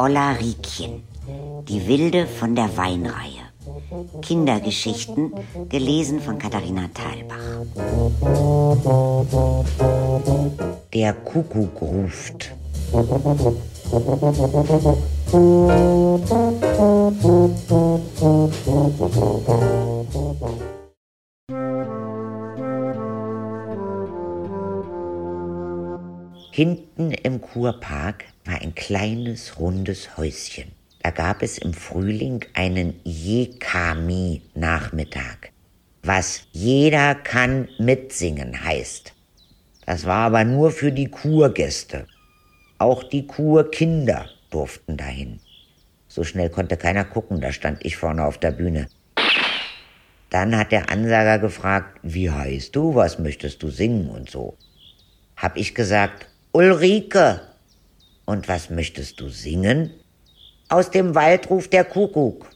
Olla Riekchen, die Wilde von der Weinreihe. Kindergeschichten, gelesen von Katharina Thalbach. Der Kuckuck ruft. Hinten im Kurpark war ein kleines rundes Häuschen. Da gab es im Frühling einen Jekami-Nachmittag, was jeder kann mitsingen heißt. Das war aber nur für die Kurgäste. Auch die Kurkinder durften dahin. So schnell konnte keiner gucken, da stand ich vorne auf der Bühne. Dann hat der Ansager gefragt, wie heißt du, was möchtest du singen und so. Hab ich gesagt, Ulrike. Und was möchtest du singen? Aus dem Wald ruft der Kuckuck.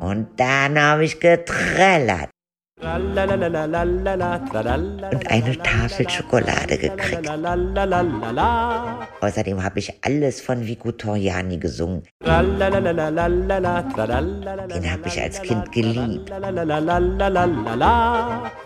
Und dann habe ich getrellert und eine Tafel Schokolade gekriegt. Außerdem habe ich alles von Vico Torjani gesungen. Den habe ich als Kind geliebt.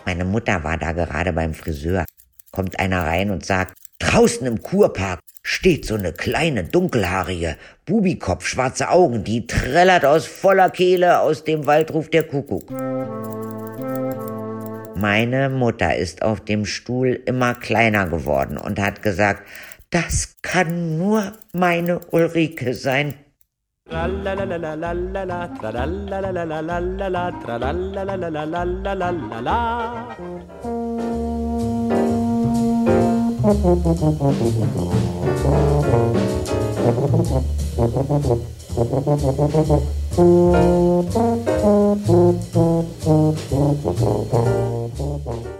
Meine Mutter war da gerade beim Friseur. Kommt einer rein und sagt, draußen im Kurpark steht so eine kleine, dunkelhaarige, Bubikopf, schwarze Augen, die trällert aus voller Kehle aus dem Waldruf der Kuckuck. Meine Mutter ist auf dem Stuhl immer kleiner geworden und hat gesagt, das kann nur meine Ulrike sein. Thank Thank you.